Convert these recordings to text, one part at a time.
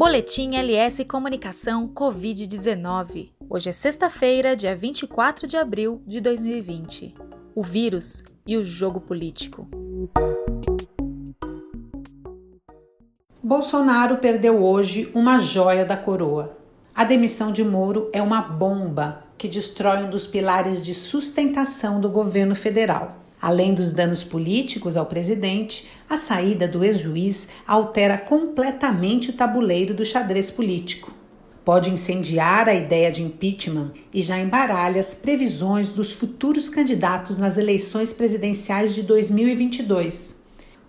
Boletim LS Comunicação Covid-19. Hoje é sexta-feira, dia 24 de abril de 2020. O vírus e o jogo político. Bolsonaro perdeu hoje uma joia da coroa. A demissão de Moro é uma bomba que destrói um dos pilares de sustentação do governo federal. Além dos danos políticos ao presidente, a saída do ex-juiz altera completamente o tabuleiro do xadrez político. Pode incendiar a ideia de impeachment e já embaralha as previsões dos futuros candidatos nas eleições presidenciais de 2022.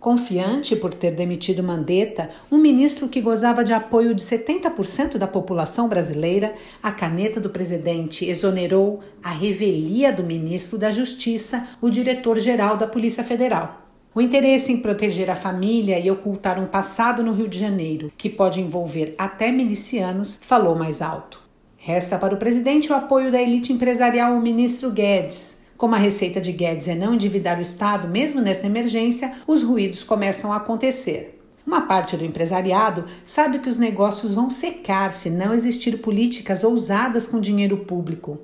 Confiante por ter demitido Mandetta, um ministro que gozava de apoio de 70% da população brasileira, a caneta do presidente exonerou a revelia do ministro da Justiça, o diretor-geral da Polícia Federal. O interesse em proteger a família e ocultar um passado no Rio de Janeiro, que pode envolver até milicianos, falou mais alto. Resta para o presidente o apoio da elite empresarial ao ministro Guedes, como a receita de Guedes é não endividar o Estado, mesmo nesta emergência, os ruídos começam a acontecer. Uma parte do empresariado sabe que os negócios vão secar se não existir políticas ousadas com dinheiro público.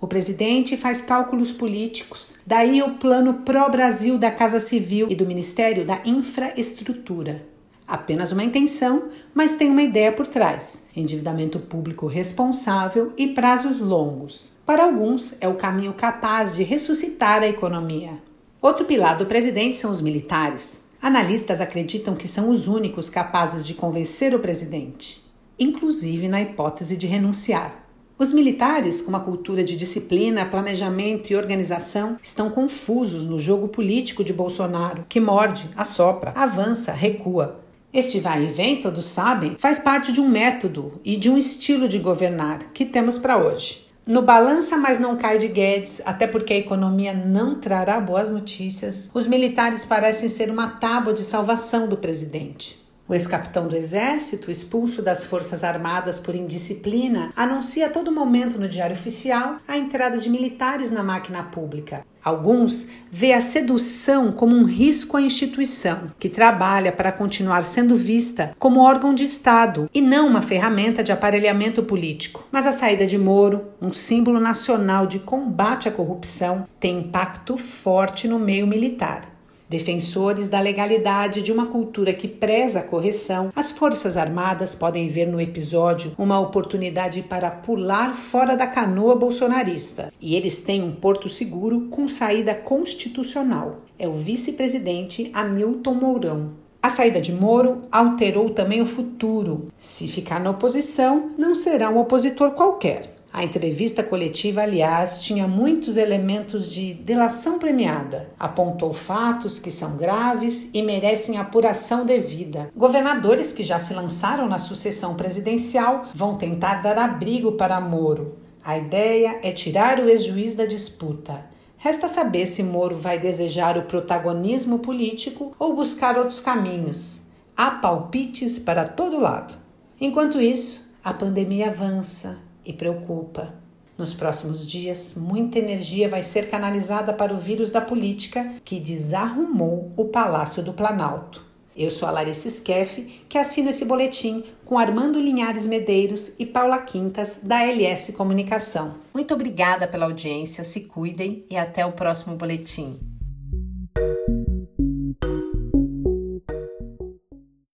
O presidente faz cálculos políticos, daí o plano pró-Brasil da Casa Civil e do Ministério da Infraestrutura. Apenas uma intenção, mas tem uma ideia por trás: endividamento público responsável e prazos longos. Para alguns, é o caminho capaz de ressuscitar a economia. Outro pilar do presidente são os militares. Analistas acreditam que são os únicos capazes de convencer o presidente, inclusive na hipótese de renunciar. Os militares, com uma cultura de disciplina, planejamento e organização, estão confusos no jogo político de Bolsonaro, que morde, assopra, avança, recua. Este vai e vem, todos sabem, faz parte de um método e de um estilo de governar que temos para hoje. No balança, mas não cai de Guedes, até porque a economia não trará boas notícias. Os militares parecem ser uma tábua de salvação do presidente. O ex-capitão do Exército, expulso das Forças Armadas por indisciplina, anuncia a todo momento no Diário Oficial a entrada de militares na máquina pública. Alguns vê a sedução como um risco à instituição, que trabalha para continuar sendo vista como órgão de Estado e não uma ferramenta de aparelhamento político. Mas a saída de Moro, um símbolo nacional de combate à corrupção, tem impacto forte no meio militar. Defensores da legalidade de uma cultura que preza a correção, as Forças Armadas podem ver no episódio uma oportunidade para pular fora da canoa bolsonarista. E eles têm um porto seguro com saída constitucional. É o vice-presidente Hamilton Mourão. A saída de Moro alterou também o futuro. Se ficar na oposição, não será um opositor qualquer a entrevista coletiva, aliás, tinha muitos elementos de delação premiada. Apontou fatos que são graves e merecem apuração devida. Governadores que já se lançaram na sucessão presidencial vão tentar dar abrigo para Moro. A ideia é tirar o ex-juiz da disputa. Resta saber se Moro vai desejar o protagonismo político ou buscar outros caminhos. Há palpites para todo lado. Enquanto isso, a pandemia avança e preocupa. Nos próximos dias, muita energia vai ser canalizada para o vírus da política que desarrumou o Palácio do Planalto. Eu sou a Larissa Skeff, que assino esse boletim com Armando Linhares Medeiros e Paula Quintas, da LS Comunicação. Muito obrigada pela audiência, se cuidem e até o próximo boletim.